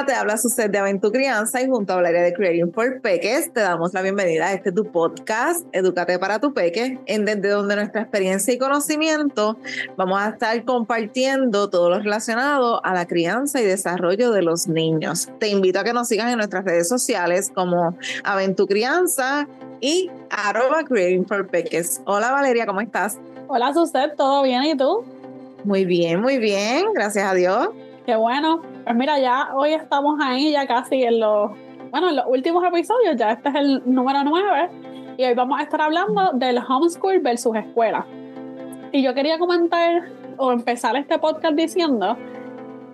Hola, te habla Suset de Aventura Crianza y junto a Valeria de Creating for Peques te damos la bienvenida a este tu podcast, Educate para tu Peque, en desde donde nuestra experiencia y conocimiento vamos a estar compartiendo todo lo relacionado a la crianza y desarrollo de los niños. Te invito a que nos sigas en nuestras redes sociales como Aventura Crianza y arroba Creating for Peques. Hola Valeria, ¿cómo estás? Hola Suset, ¿todo bien? ¿Y tú? Muy bien, muy bien, gracias a Dios. Qué bueno. Pues mira, ya hoy estamos ahí, ya casi en los, bueno, en los últimos episodios, ya este es el número 9, y hoy vamos a estar hablando del homeschool versus escuela. Y yo quería comentar o empezar este podcast diciendo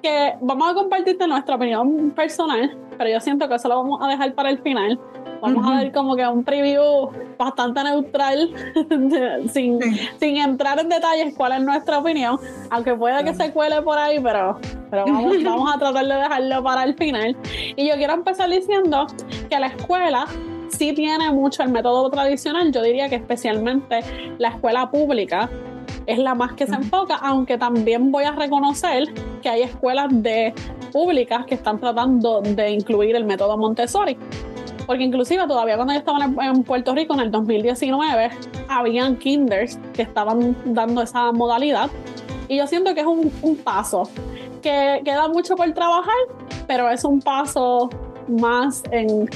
que vamos a compartirte nuestra opinión personal, pero yo siento que eso lo vamos a dejar para el final, Vamos a ver como que un preview bastante neutral, sin, sin entrar en detalles cuál es nuestra opinión, aunque pueda que se cuele por ahí, pero, pero vamos, vamos a tratar de dejarlo para el final. Y yo quiero empezar diciendo que la escuela sí tiene mucho el método tradicional, yo diría que especialmente la escuela pública es la más que se enfoca, aunque también voy a reconocer que hay escuelas de públicas que están tratando de incluir el método Montessori. Porque inclusive todavía cuando yo estaba en Puerto Rico en el 2019, habían kinders que estaban dando esa modalidad. Y yo siento que es un, paso que queda mucho por trabajar, pero es un paso más en,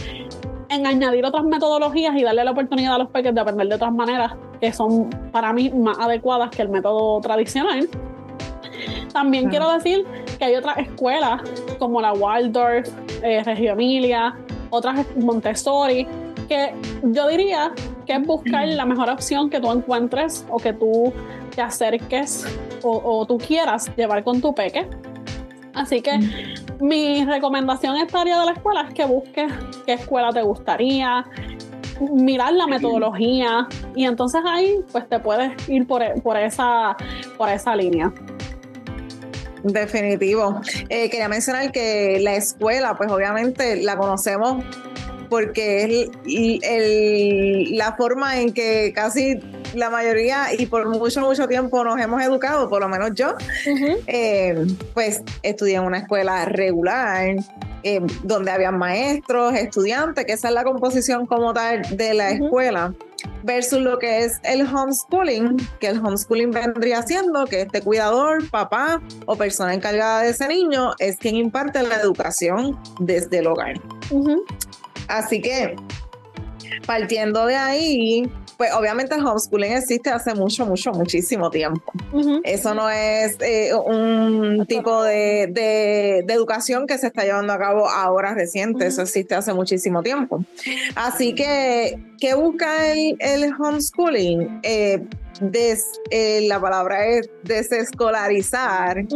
en añadir otras metodologías y darle la oportunidad a los peques de aprender de otras maneras que son para mí más adecuadas que el método tradicional. También quiero decir que hay otras escuelas como la Waldorf, eh, Reggio Emilia, otras Montessori, que yo diría que es buscar la mejor opción que tú encuentres o que tú te acerques o, tú quieras llevar con tu peque. Así que mi recomendación estaría de la escuela es que busques qué escuela te gustaría, mirar la metodología y entonces ahí pues te puedes ir por, por, esa, por esa línea. Definitivo. Eh, quería mencionar que la escuela, pues obviamente la conocemos porque es la forma en que casi la mayoría y por mucho, mucho tiempo nos hemos educado, por lo menos yo, eh, pues estudié en una escuela regular. Eh, donde había maestros, estudiantes, que esa es la composición como tal de la escuela versus lo que es el homeschooling, que el homeschooling vendría siendo que este cuidador, papá o persona encargada de ese niño es quien imparte la educación desde el hogar. Así que, partiendo de ahí, pues obviamente el homeschooling existe hace mucho, mucho, muchísimo tiempo. Eso no es eh, un tipo de, educación que se está llevando a cabo ahora reciente, eso existe hace muchísimo tiempo. Así que, ¿qué busca el, homeschooling? Eh, eh, la palabra es desescolarizar.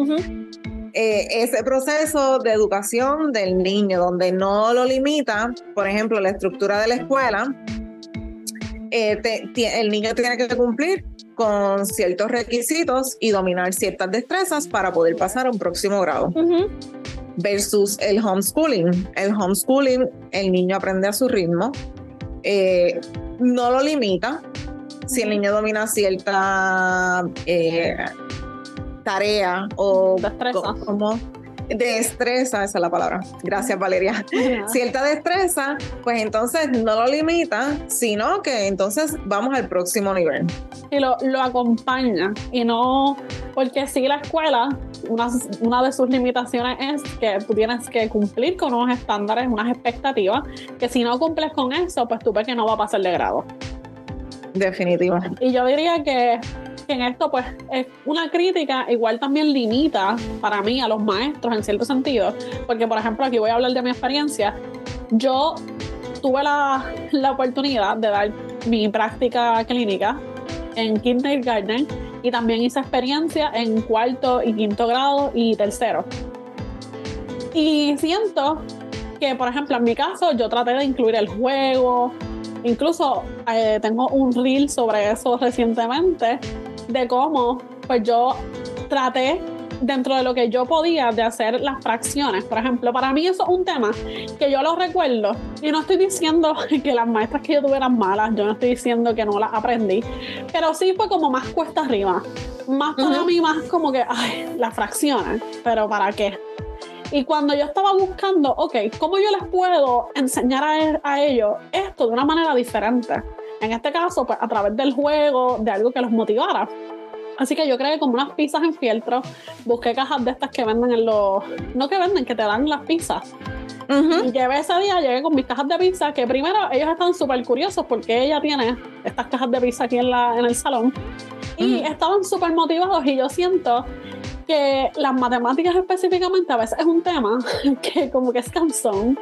Ese proceso de educación del niño, donde no lo limita, por ejemplo, la estructura de la escuela, eh, el niño tiene que cumplir con ciertos requisitos y dominar ciertas destrezas para poder pasar a un próximo grado. Versus el homeschooling. El homeschooling, el niño aprende a su ritmo, eh, no lo limita. Si el niño domina cierta eh, tarea o destreza. como destreza, esa es la palabra. Gracias, Valeria. Cierta destreza, pues entonces no lo limita, sino que entonces vamos al próximo nivel. Y lo, lo acompaña. Y no, porque si la escuela, una, una de sus limitaciones es que tú tienes que cumplir con unos estándares, unas expectativas, que si no cumples con eso, pues tú ves que no va a pasar de grado. Definitivo. Y yo diría que en esto pues es una crítica, igual también limita para mí a los maestros en cierto sentido, porque por ejemplo aquí voy a hablar de mi experiencia, yo tuve la, la oportunidad de dar mi práctica clínica en kindergarten y también hice experiencia en cuarto y quinto grado y tercero. Y siento que, por ejemplo, en mi caso, yo traté de incluir el juego. Incluso eh, tengo un reel sobre eso recientemente, de cómo pues yo traté dentro de lo que yo podía de hacer las fracciones. Por ejemplo, para mí eso es un tema que yo lo recuerdo y no estoy diciendo que las maestras que yo tuve eran malas, yo no estoy diciendo que no las aprendí, pero sí fue como más cuesta arriba. Más para mí, más como que, ay, las fracciones, pero ¿para qué? Y cuando yo estaba buscando, ok, ¿cómo yo les puedo enseñar a, a ellos esto de una manera diferente? En este caso, pues a través del juego, de algo que los motivara. Así que yo creé como unas pizzas en fieltro, busqué cajas de estas que venden en los... No que venden, que te dan las pizzas. Y llevé ese día, llegué con mis cajas de pizza, que primero ellos están súper curiosos porque ella tiene estas cajas de pizza aquí en, la, en el salón. Y estaban súper motivados y yo siento que las matemáticas específicamente a veces es un tema que como que es cansón,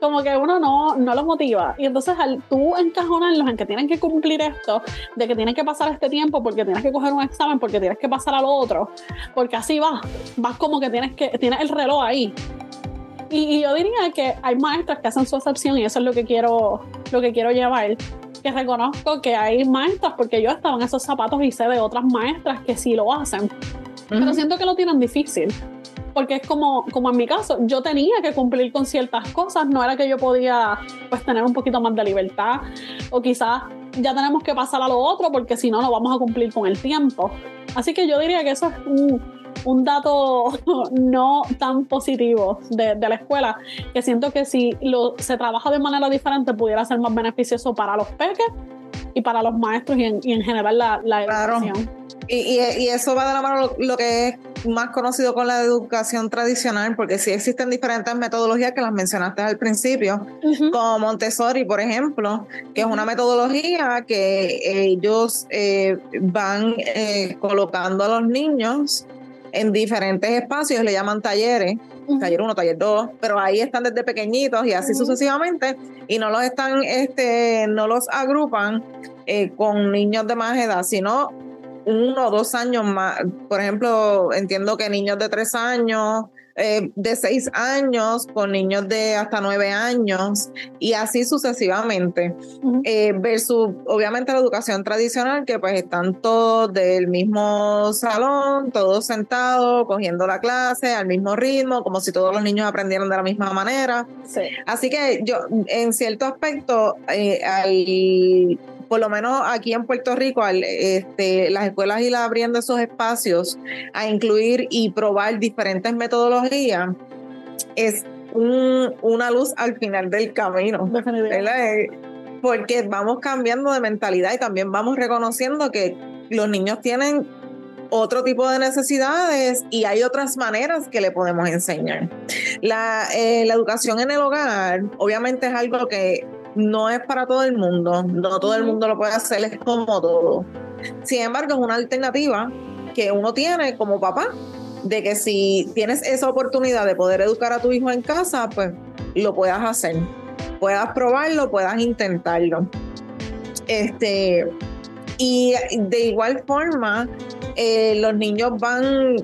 como que uno no, no lo motiva. Y entonces al tú encajonarlos en que tienen que cumplir esto, de que tienen que pasar este tiempo porque tienes que coger un examen, porque tienes que pasar al otro, porque así vas, vas como que tienes que tienes el reloj ahí. Y, yo diría que hay maestras que hacen su excepción y eso es lo que quiero, lo que quiero llevar. Que reconozco que hay maestras, porque yo estaba en esos zapatos y sé de otras maestras que sí lo hacen. Pero siento que lo tienen difícil. Porque es como, como en mi caso, yo tenía que cumplir con ciertas cosas, no era que yo podía pues tener un poquito más de libertad o quizás ya tenemos que pasar a lo otro porque si no, no vamos a cumplir con el tiempo. Así que yo diría que eso es un, un dato no tan positivo de, de, la escuela, que siento que si lo, se trabaja de manera diferente pudiera ser más beneficioso para los peques y para los maestros y en, y en general la, la educación. Y, y, y, eso va de la mano lo, lo, que es más conocido con la educación tradicional, porque sí existen diferentes metodologías que las mencionaste al principio, uh -huh. como Montessori, por ejemplo, que es una metodología que ellos eh, van eh, colocando a los niños en diferentes espacios, le llaman talleres, uh -huh. taller 1, taller 2, pero ahí están desde pequeñitos y así uh -huh. sucesivamente, y no los están, este, no los agrupan eh, con niños de más edad, sino uno o dos años más. Por ejemplo, entiendo que niños de tres años, eh, de seis años, con niños de hasta nueve años, y así sucesivamente. Uh -huh. eh, versus, obviamente, la educación tradicional, que pues están todos del mismo salón, todos sentados, cogiendo la clase al mismo ritmo, como si todos los niños aprendieran de la misma manera. Sí. Así que yo, en cierto aspecto, eh, al por lo menos aquí en Puerto Rico, al, este, las escuelas ir abriendo esos espacios a incluir y probar diferentes metodologías, es un, una luz al final del camino. ¿verdad? Porque vamos cambiando de mentalidad y también vamos reconociendo que los niños tienen otro tipo de necesidades y hay otras maneras que le podemos enseñar. La, eh, la educación en el hogar obviamente es algo que no es para todo el mundo, no todo el mundo lo puede hacer, es como todo. Sin embargo, es una alternativa que uno tiene como papá, de que si tienes esa oportunidad de poder educar a tu hijo en casa, pues lo puedas hacer, puedas probarlo, puedas intentarlo. Este, y de igual forma, eh, los niños van,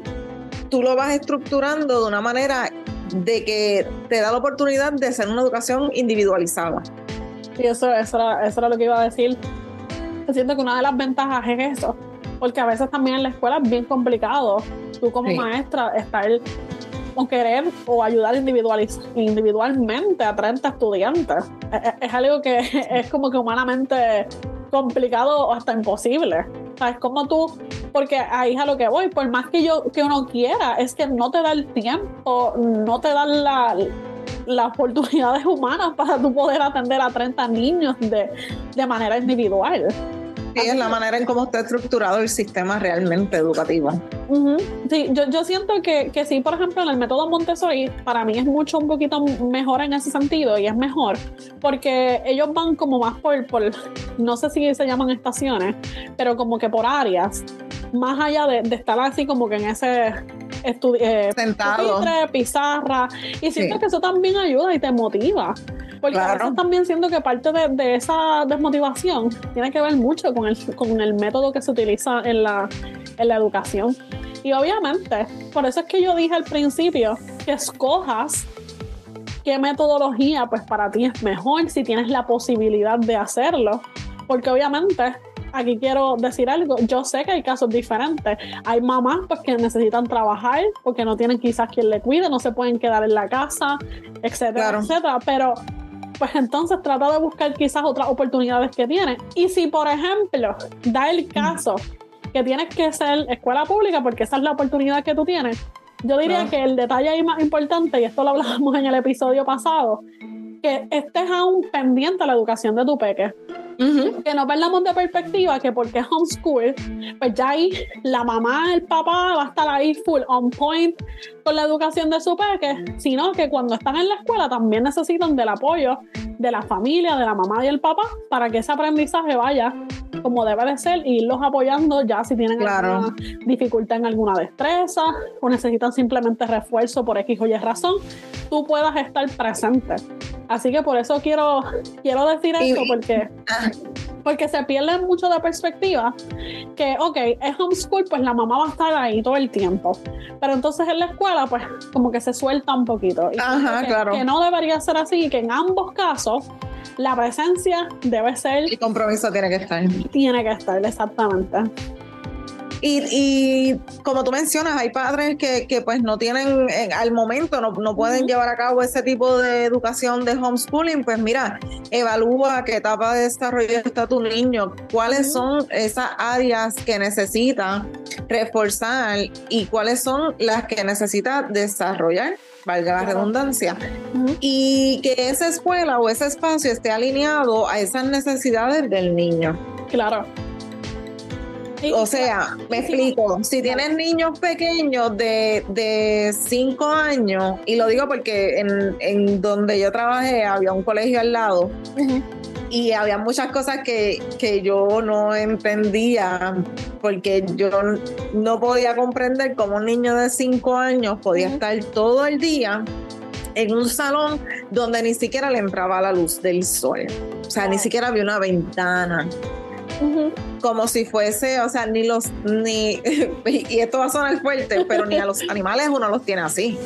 tú lo vas estructurando de una manera de que te da la oportunidad de hacer una educación individualizada. Sí, eso, eso, era, eso era lo que iba a decir. Siento que una de las ventajas es eso, porque a veces también en la escuela es bien complicado. Tú como sí. maestra estar o querer o ayudar individualmente a 30 estudiantes. Es, es, algo que es como que humanamente complicado o hasta imposible. ¿Sabes? Como tú, porque ahí es a lo que voy, por más que yo que uno quiera, es que no te da el tiempo, no te da la las oportunidades humanas para tú poder atender a 30 niños de, de manera individual. Sí, es la manera en cómo está estructurado el sistema realmente educativo. Uh -huh. Sí, yo, yo siento que, que sí, por ejemplo, en el método Montessori, para mí es mucho un poquito mejor en ese sentido y es mejor porque ellos van como más por, por no sé si se llaman estaciones, pero como que por áreas, más allá de, de estar así como que en ese eh, sentado pupitre, pizarra y siento sí. que eso también ayuda y te motiva porque claro. a veces también siento que parte de, de, esa desmotivación tiene que ver mucho con el, con el método que se utiliza en la, en la educación y obviamente por eso es que yo dije al principio que escojas qué metodología pues para ti es mejor si tienes la posibilidad de hacerlo porque obviamente aquí quiero decir algo, yo sé que hay casos diferentes. Hay mamás pues, que necesitan trabajar porque no tienen quizás quien le cuide, no se pueden quedar en la casa, etcétera, claro. etcétera. Pero pues entonces trata de buscar quizás otras oportunidades que tiene. Y si, por ejemplo, da el caso que tienes que ser escuela pública porque esa es la oportunidad que tú tienes, Yo diría que el detalle ahí más importante, y esto lo hablábamos en el episodio pasado, que estés aún pendiente a la educación de tu peque. Que no perdamos de perspectiva que porque es homeschool, pues ya ahí la mamá, el papá va a estar ahí full on point con la educación de su peque, sino que cuando están en la escuela también necesitan del apoyo de la familia, de la mamá y el papá, para que ese aprendizaje vaya como debe de ser y irlos apoyando ya si tienen alguna dificultad en alguna destreza o necesitan simplemente refuerzo por X o Y razón, tú puedas estar presente. Así que por eso quiero, quiero decir esto, porque, ah. porque se pierde mucho de perspectiva que, ok, es homeschool, pues la mamá va a estar ahí todo el tiempo. Pero entonces en la escuela, pues como que se suelta un poquito. Ajá, claro. Que no debería ser así, que en ambos casos la presencia debe ser... El compromiso tiene que estar. Tiene que estar, exactamente. Y, como tú mencionas, hay padres que, pues no tienen, al momento no, pueden llevar a cabo ese tipo de educación de homeschooling, pues mira, evalúa qué etapa de desarrollo está tu niño, cuáles son esas áreas que necesita reforzar y cuáles son las que necesita desarrollar valga la redundancia, y que esa escuela o ese espacio esté alineado a esas necesidades del niño. Claro. O sea, me explico, si tienes niños pequeños de 5 años, y lo digo porque en, donde yo trabajé había un colegio al lado, y había muchas cosas que, que yo no entendía, porque yo no podía comprender cómo un niño de 5 años podía estar todo el día en un salón donde ni siquiera le entraba la luz del sol. O sea, ni siquiera había una ventana como si fuese, o sea, ni los, ni, y esto va a sonar fuerte, pero ni a los animales uno los tiene así.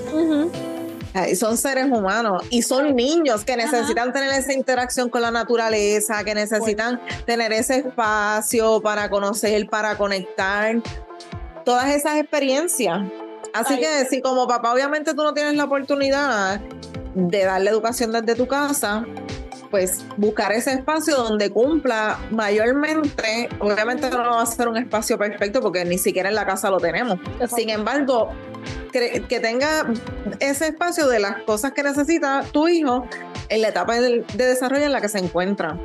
Son seres humanos y son niños que necesitan tener esa interacción con la naturaleza, que necesitan tener ese espacio para conocer, para conectar, todas esas experiencias. Así que si como papá obviamente tú no tienes la oportunidad de darle educación desde tu casa, pues buscar ese espacio donde cumpla mayormente, obviamente no va a ser un espacio perfecto porque ni siquiera en la casa lo tenemos. Sin embargo, que, tenga ese espacio de las cosas que necesita tu hijo en la etapa de, desarrollo en la que se encuentra.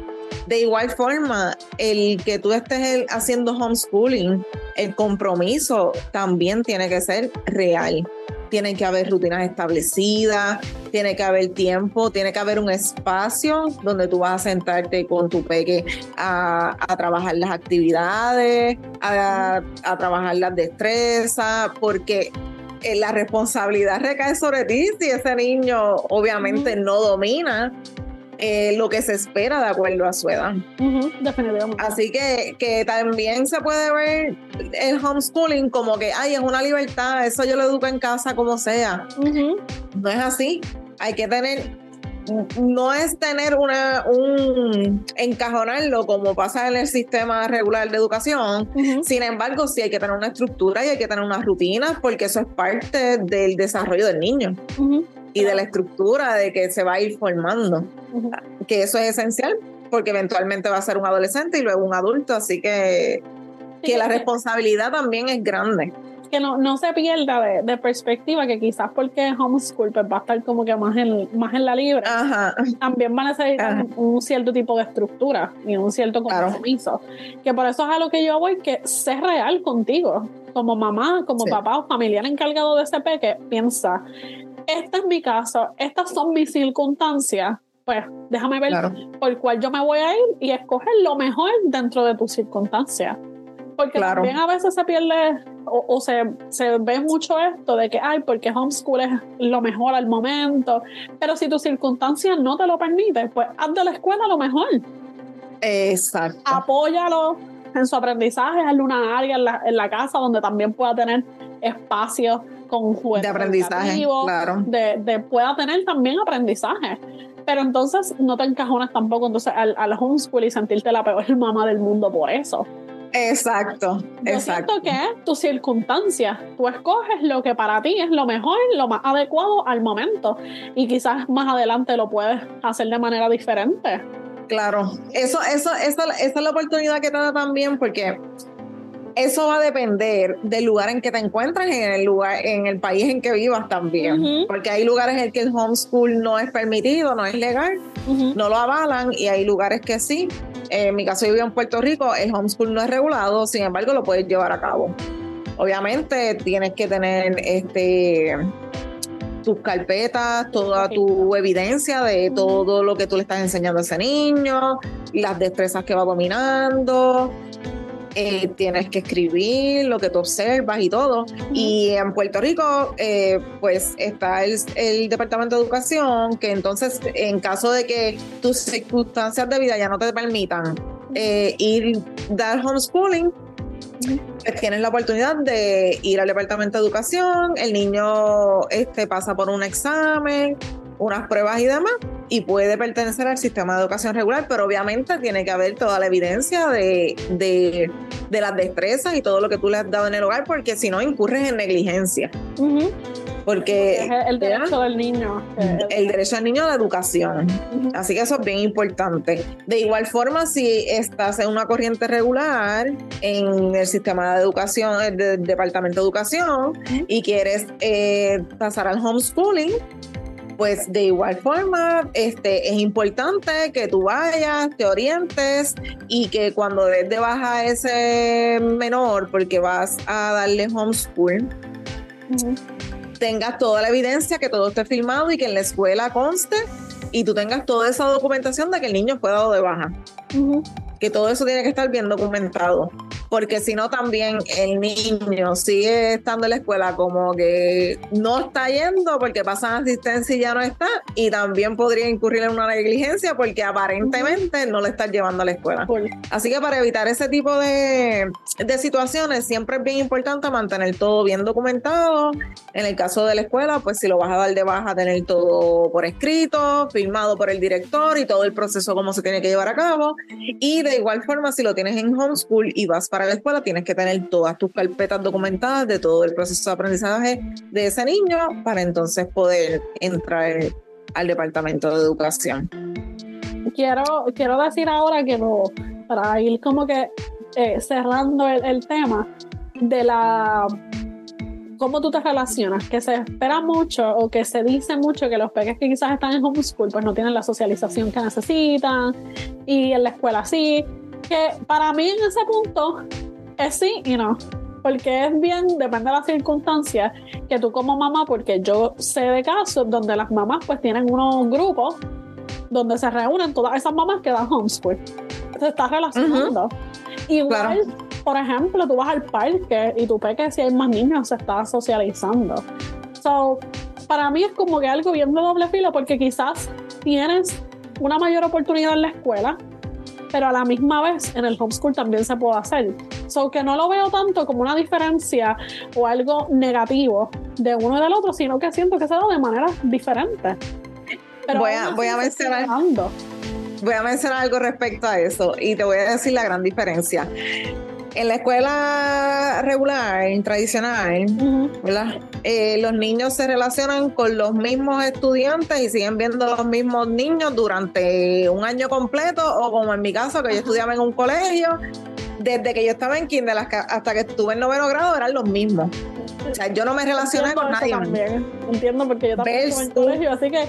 De igual forma, el que tú estés haciendo homeschooling, el compromiso también tiene que ser real tienen que haber rutinas establecidas, tiene que haber tiempo, tiene que haber un espacio donde tú vas a sentarte con tu peque a, trabajar las actividades, a, trabajar las destrezas, porque eh, la responsabilidad recae sobre ti si ese niño obviamente no domina eh, lo que se espera de acuerdo a su edad. Así que, que también se puede ver el homeschooling como que, ay, es una libertad, eso yo lo educo en casa como sea. No es así. Hay que tener no es tener una un encajonarlo como pasa en el sistema regular de educación. Sin embargo, sí hay que tener una estructura y hay que tener unas rutinas porque eso es parte del desarrollo del niño y de la estructura de que se va a ir formando. Que eso es esencial porque eventualmente va a ser un adolescente y luego un adulto, así que, que la responsabilidad también es grande. Que no, no se pierda de, perspectiva que quizás porque homeschool pues va a estar como que más en, más en la libre, también van a necesitar un cierto tipo de estructura y un cierto compromiso. Que por eso es a lo que yo voy, que sé real contigo, como mamá, como papá o familiar encargado de ese peque, piensa, este es mi caso, estas son mis circunstancias, pues déjame ver por cuál yo me voy a ir y escoger lo mejor dentro de tus circunstancias. Porque también a veces se pierde o, se, se, ve mucho esto de que, ay, porque homeschool es lo mejor al momento, pero si tu circunstancia no te lo permite, pues haz de la escuela lo mejor. Exacto. Apóyalo en su aprendizaje, hazle una área en la, en la casa donde también pueda tener espacio con juegos de aprendizaje, claro. de, pueda tener también aprendizaje. Pero entonces no te encajonas tampoco entonces al, al homeschool y sentirte la peor mamá del mundo por eso. Exacto, Yo exacto. Siento que es tu circunstancia. Tú escoges lo que para ti es lo mejor, lo más adecuado al momento. Y quizás más adelante lo puedes hacer de manera diferente. Claro, eso, eso, eso, esa es la oportunidad que te da también porque Eso va a depender del lugar en que te encuentres, en el lugar, en el país en que vivas también. Porque hay lugares en que el homeschool no es permitido, no es legal, no lo avalan, y hay lugares que sí. En mi caso, yo vivo en Puerto Rico, el homeschool no es regulado, sin embargo, lo puedes llevar a cabo. Obviamente, tienes que tener este tus carpetas, toda tu evidencia de todo lo que tú le estás enseñando a ese niño, las destrezas que va dominando, eh, tienes que escribir lo que tú observas y todo. Y en Puerto Rico, eh, pues está el, Departamento de Educación, que entonces, en caso de que tus circunstancias de vida ya no te permitan eh, ir dar homeschooling, pues tienes la oportunidad de ir al Departamento de Educación, el niño este, pasa por un examen, unas pruebas y demás, y puede pertenecer al sistema de educación regular, pero obviamente tiene que haber toda la evidencia de, de, las destrezas y todo lo que tú le has dado en el hogar, porque si no incurres en negligencia. Porque el derecho del niño. El derecho del niño a la educación. Así que eso es bien importante. De igual forma, si estás en una corriente regular en el sistema de educación, del Departamento de Educación, y quieres eh, pasar al homeschooling, pues de igual forma, este, es importante que tú vayas, te orientes y que cuando des de baja a ese menor, porque vas a darle homeschool, tengas toda la evidencia, que todo esté filmado y que en la escuela conste y tú tengas toda esa documentación de que el niño fue dado de baja. Que todo eso tiene que estar bien documentado porque si no también el niño sigue estando en la escuela como que no está yendo porque pasan asistencia y ya no está, y también podría incurrir en una negligencia porque aparentemente no le están llevando a la escuela. Así que para evitar ese tipo de, de situaciones siempre es bien importante mantener todo bien documentado. En el caso de la escuela, pues si lo vas a dar de baja, tener todo por escrito, firmado por el director y todo el proceso como se tiene que llevar a cabo. Y de igual forma, si lo tienes en homeschool y vas para la escuela tienes que tener todas tus carpetas documentadas de todo el proceso de aprendizaje de ese niño para entonces poder entrar al departamento de educación. Quiero, quiero decir ahora que no, para ir como que eh, cerrando el, tema de la cómo tú te relacionas, que se espera mucho o que se dice mucho que los peques que quizás están en homeschool pues no tienen la socialización que necesitan y en la escuela sí, que para mí en ese punto es sí y no. Porque es bien, depende de las circunstancias, que tú como mamá, porque yo sé de casos donde las mamás pues tienen unos grupos donde se reúnen todas esas mamás que dan homeschool. Se está relacionando. Igual, por ejemplo, tú vas al parque y tú que si hay más niños se está socializando. So, para mí es como que algo bien de doble filo porque quizás tienes una mayor oportunidad en la escuela, pero a la misma vez en el homeschool también se puede hacer. So que no lo veo tanto como una diferencia o algo negativo de uno y del otro, sino que siento que se da de manera diferente. Pero voy a, voy a mencionar. Voy a mencionar algo respecto a eso y te voy a decir la gran diferencia en la escuela regular, tradicional, eh, los niños se relacionan con los mismos estudiantes y siguen viendo los mismos niños durante un año completo, o como en mi caso, que yo estudiaba en un colegio, desde que yo estaba en kinder hasta que estuve en noveno grado, eran los mismos. O sea, yo no me relacioné con nadie. También. Entiendo porque yo también estuve en colegio, así que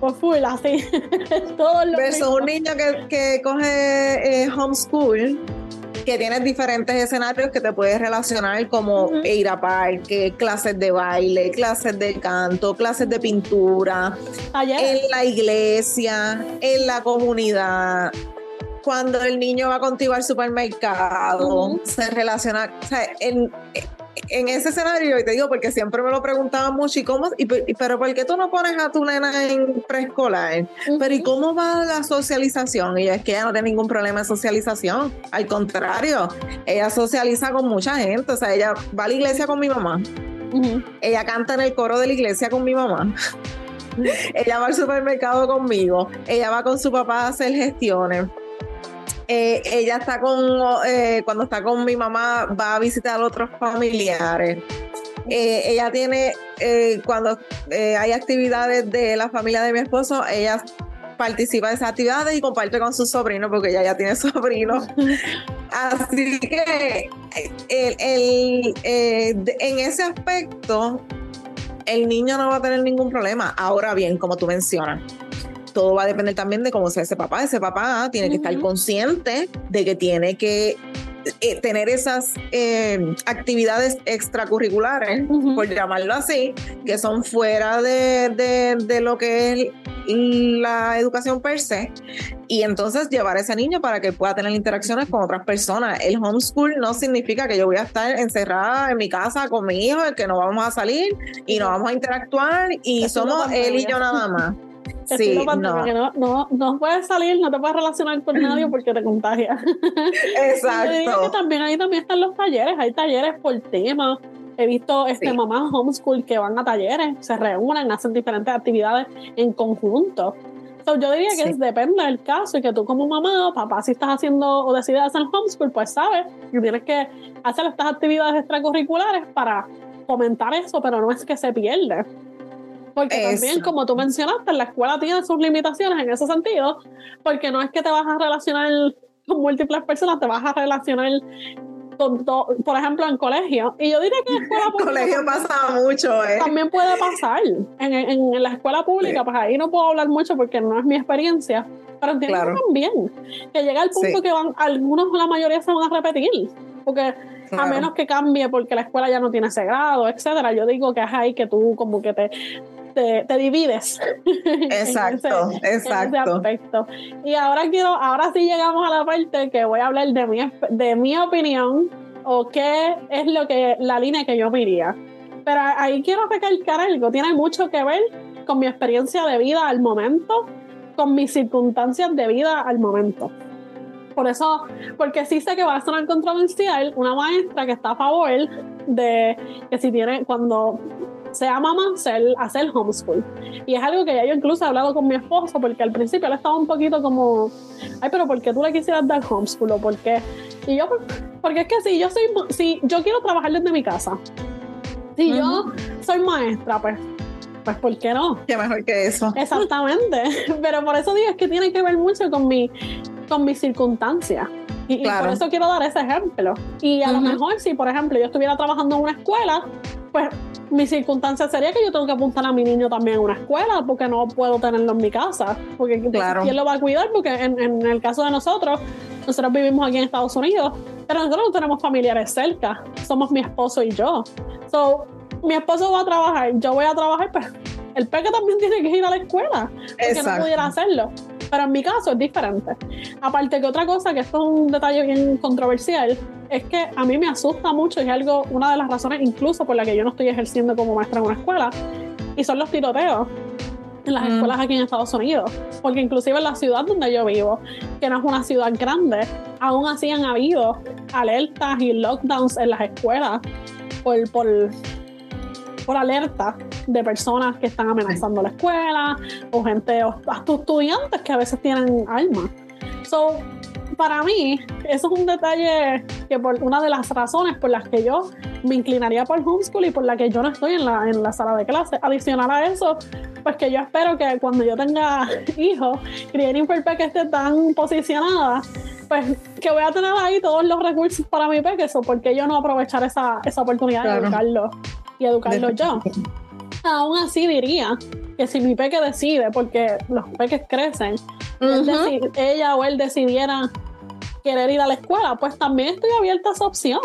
pues full, así. Todos los Versus un niño que, que coge eh, homeschool que tienes diferentes escenarios que te puedes relacionar como ir a parque, clases de baile, clases de canto, clases de pintura, en la iglesia, en la comunidad. Cuando el niño va contigo al supermercado, se relaciona, o sea, en, en ese escenario, y te digo porque siempre me lo preguntaban mucho, ¿y cómo? Y, pero ¿por qué tú no pones a tu nena en preescolar? Pero ¿y cómo va la socialización? Y es que ella no tiene ningún problema de socialización. Al contrario, ella socializa con mucha gente. O sea, ella va a la iglesia con mi mamá. Ella canta en el coro de la iglesia con mi mamá. ella va al supermercado conmigo. Ella va con su papá a hacer gestiones eh, ella está con, eh, cuando está con mi mamá, va a visitar a otros familiares. Eh, ella tiene, cuando hay actividades de la familia de mi esposo, ella participa de esas actividades y comparte con sus sobrinos, porque ella ya tiene sobrinos. Así que en ese aspecto, el niño no va a tener ningún problema. Ahora bien, como tú mencionas, todo va a depender también de cómo sea ese papá. Ese papá tiene que estar consciente de que tiene que eh, tener esas eh, actividades extracurriculares, por llamarlo así, que son fuera de, de, lo que es la educación per se, y entonces llevar a ese niño para que pueda tener interacciones con otras personas. El homeschool no significa que yo voy a estar encerrada en mi casa con mi hijo, que no vamos a salir y no vamos a interactuar y somos él y yo nada más. Sí, no. no. no. puedes salir, no te puedes relacionar con nadie porque te contagia. Exacto. que también ahí también están los talleres, hay talleres por tema. He visto este mamás homeschool que van a talleres, se reúnen, hacen diferentes actividades en conjunto. yo diría que depende del caso y que tú como mamá o papá si estás haciendo o decides hacer homeschool, pues sabes que tienes que hacer estas actividades extracurriculares para fomentar eso, pero no es que se pierde. Porque también, como tú mencionaste, la escuela tiene sus limitaciones en ese sentido, porque no es que te vas a relacionar con múltiples personas, te vas a relacionar con, por ejemplo, en colegio. Y yo diría que en escuela pública. colegio pasa mucho, ¿eh? También puede pasar. En, en, la escuela pública, pues ahí no puedo hablar mucho porque no es mi experiencia. Pero entiendo también que llega el punto que van, algunos, la mayoría se van a repetir. Porque a menos que cambie porque la escuela ya no tiene ese grado, etcétera. Yo digo que es ahí que tú como que te te, divides. Exacto, exacto. Y ahora quiero, ahora sí llegamos a la parte que voy a hablar de mi, de mi opinión o qué es lo que, la línea que yo miría. Pero ahí quiero recalcar algo, tiene mucho que ver con mi experiencia de vida al momento, con mis circunstancias de vida al momento. Por eso, porque sí sé que va a sonar controversial, una maestra que está a favor de que si tiene, cuando sea mamá, hacer, hacer homeschool. Y es algo que ya yo incluso he hablado con mi esposo, porque al principio él estaba un poquito como, ay, pero ¿por qué tú le quisieras dar homeschool? ¿O por qué? Y yo, porque es que si yo soy, si yo quiero trabajar desde mi casa, si yo soy maestra, pues pues ¿por qué no? Qué mejor que eso. Exactamente. Pero por eso digo es que tiene que ver mucho con mi, con mis circunstancias. Y, por eso quiero dar ese ejemplo. Y a lo mejor si, por ejemplo, yo estuviera trabajando en una escuela, pues mi circunstancia sería que yo tengo que apuntar a mi niño también en una escuela porque no puedo tenerlo en mi casa. Porque ¿quién lo va a cuidar? Porque en, el caso de nosotros, nosotros vivimos aquí en Estados Unidos, pero nosotros no tenemos familiares cerca. Somos mi esposo y yo. So, mi esposo va a trabajar, yo voy a trabajar, pero el peque también tiene que ir a la escuela porque no pudiera hacerlo. Pero en mi caso es diferente. Aparte que otra cosa, que esto es un detalle bien controversial, es que a mí me asusta mucho y es algo, una de las razones incluso por la que yo no estoy ejerciendo como maestra en una escuela, y son los tiroteos en las mm. escuelas aquí en Estados Unidos. Porque inclusive en la ciudad donde yo vivo, que no es una ciudad grande, aún así han habido alertas y lockdowns en las escuelas por, por por alerta de personas que están amenazando la escuela o gente, o hasta estudiantes que a veces tienen armas. So, para mí, eso es un detalle que por una de las razones por las que yo me inclinaría por homeschool y por la que yo no estoy en la, en la sala de clase. Adicional a eso, pues que yo espero que cuando yo tenga hijos, Criaring Perpe que esté tan posicionada, pues que voy a tener ahí todos los recursos para mi peque, eso porque yo no aprovechar esa, esa oportunidad de educarlo y educarlo yo. Aún así diría que si mi peque decide, porque los peques crecen, ella o él decidiera querer ir a la escuela, pues también estoy abierta a esa opción.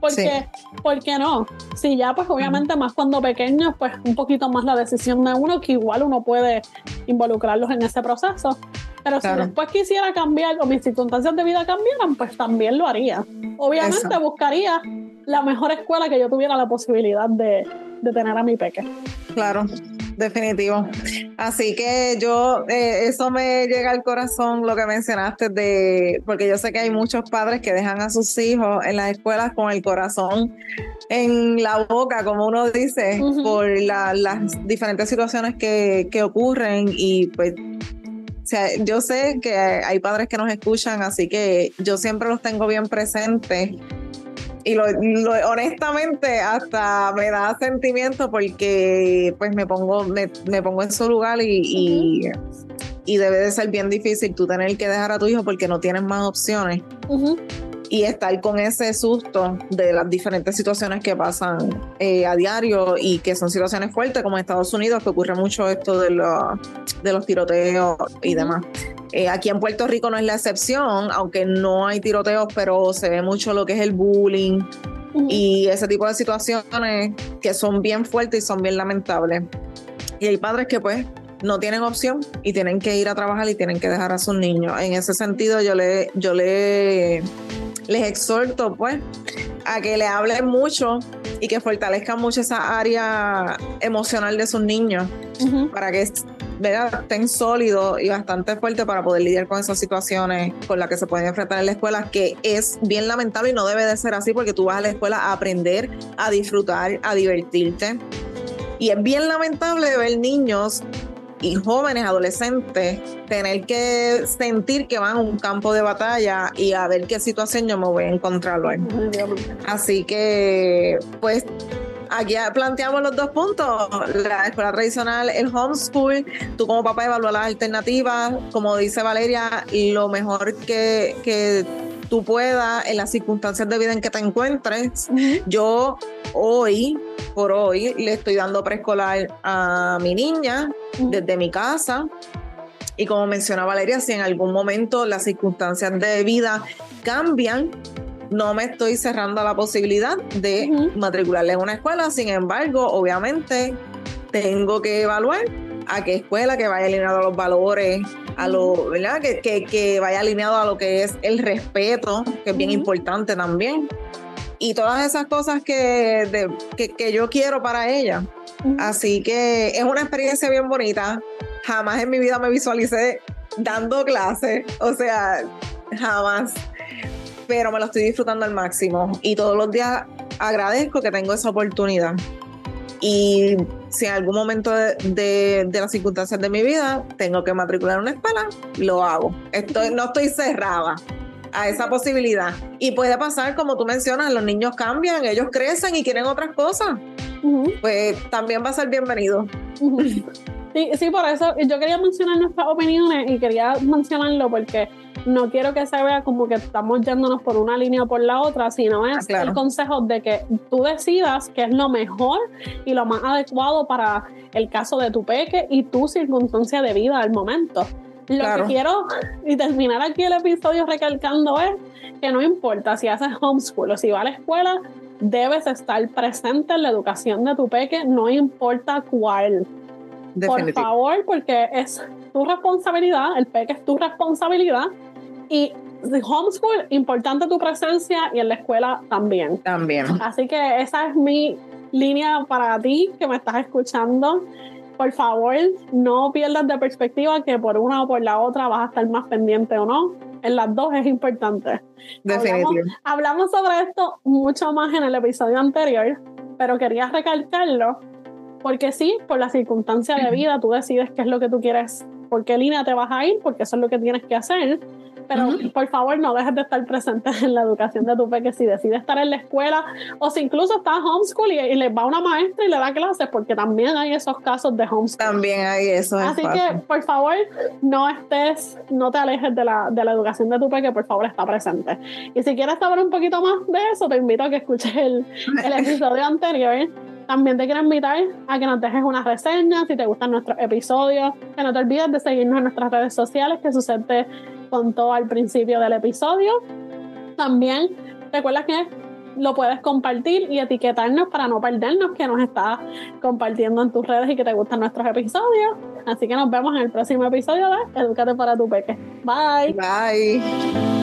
Porque, ¿por qué no? Si ya, pues obviamente más cuando pequeños, pues un poquito más la decisión de uno, que igual uno puede involucrarlos en ese proceso. Pero si después quisiera cambiar o mis circunstancias de vida cambiaran, pues también lo haría. Obviamente buscaría la mejor escuela que yo tuviera la posibilidad de, tener a mi peque. Claro, definitivo. Así que yo, eh, eso me llega al corazón lo que mencionaste de, porque yo sé que hay muchos padres que dejan a sus hijos en las escuelas con el corazón en la boca, como uno dice, por las diferentes situaciones que, que ocurren y pues o sea, yo sé que hay padres que nos escuchan, así que yo siempre los tengo bien presentes. Y lo, honestamente hasta me da sentimiento porque pues me pongo, me, pongo en su lugar y, y, debe de ser bien difícil tú tener que dejar a tu hijo porque no tienes más opciones. y estar con ese susto de las diferentes situaciones que pasan eh, a diario y que son situaciones fuertes, como en Estados Unidos, que ocurre mucho esto de, de los tiroteos y demás. Eh, aquí en Puerto Rico no es la excepción, aunque no hay tiroteos, pero se ve mucho lo que es el bullying y ese tipo de situaciones que son bien fuertes y son bien lamentables. Y hay padres que pues no tienen opción y tienen que ir a trabajar y tienen que dejar a sus niños. En ese sentido yo le, yo le les exhorto pues a que le hablen mucho y que fortalezcan mucho esa área emocional de sus niños para que estén sólidos y bastante fuertes para poder lidiar con esas situaciones con las que se pueden enfrentar en la escuela, que es bien lamentable y no debe de ser así porque tú vas a la escuela a aprender, a disfrutar, a divertirte. Y es bien lamentable ver niños y jóvenes, adolescentes, tener que sentir que van a un campo de batalla y a ver qué situación yo me voy a encontrar. Así que, pues, aquí planteamos los dos puntos, la escuela tradicional, el homeschool, tú como papá evalúa las alternativas, como dice Valeria, lo mejor que tú puedas en las circunstancias de vida en que te encuentres. Yo hoy, por hoy, le estoy dando preescolar a mi niña desde mi casa. Y como menciona Valeria, si en algún momento las circunstancias de vida cambian, no me estoy cerrando la posibilidad de matricularle en una escuela. Sin embargo, obviamente, tengo que evaluar a qué escuela que vaya alineado a los valores, a lo, ¿verdad? Que, que, vaya alineado a lo que es el respeto, que es bien importante también. Y todas esas cosas que, que, yo quiero para ella. Así que es una experiencia bien bonita. Jamás en mi vida me visualicé dando clases. O sea, jamás. Pero me lo estoy disfrutando al máximo. Y todos los días agradezco que tengo esa oportunidad. Y si en algún momento de, las circunstancias de mi vida tengo que matricular una escuela, lo hago. Estoy, no estoy cerrada a esa posibilidad. Y puede pasar, como tú mencionas, los niños cambian, ellos crecen y quieren otras cosas. Pues también va a ser bienvenido. Sí, sí, por eso yo quería mencionar nuestras opiniones y quería mencionarlo porque no quiero que se vea como que estamos yéndonos por una línea o por la otra, sino es ah, el consejo de que tú decidas qué es lo mejor y lo más adecuado para el caso de tu peque y tu circunstancia de vida al momento. Lo que quiero y terminar aquí el episodio recalcando es que no importa si haces homeschool o si va a la escuela, debes estar presente en la educación de tu peque, no importa cuál. Por favor, porque es tu responsabilidad, el peque es tu responsabilidad y homeschool, importante tu presencia y en la escuela también. También. Así que esa es mi línea para ti que me estás escuchando. Por favor, no pierdas de perspectiva que por una o por la otra vas a estar más pendiente o no. En las dos es importante. Definitivo. hablamos sobre esto mucho más en el episodio anterior, pero quería recalcarlo porque sí, por la circunstancia de vida, tú decides qué es lo que tú quieres, por qué línea te vas a ir, porque eso es lo que tienes que hacer. Pero por favor, no dejes de estar presente en la educación de tu peque si decide estar en la escuela o si incluso está en homeschool y, le va una maestra y le da clases, porque también hay esos casos de homeschool. También hay eso. Así que, por favor, no estés, no te alejes de la, de la educación de tu peque, por favor, está presente. Y si quieres saber un poquito más de eso, te invito a que escuches el, el episodio anterior también te quiero invitar a que nos dejes una reseña si te gustan nuestros episodios. Que no te olvides de seguirnos en nuestras redes sociales, que sucede con todo al principio del episodio. También recuerda que lo puedes compartir y etiquetarnos para no perdernos que nos estás compartiendo en tus redes y que te gustan nuestros episodios. Así que nos vemos en el próximo episodio de Educate para tu peque. Bye. Bye.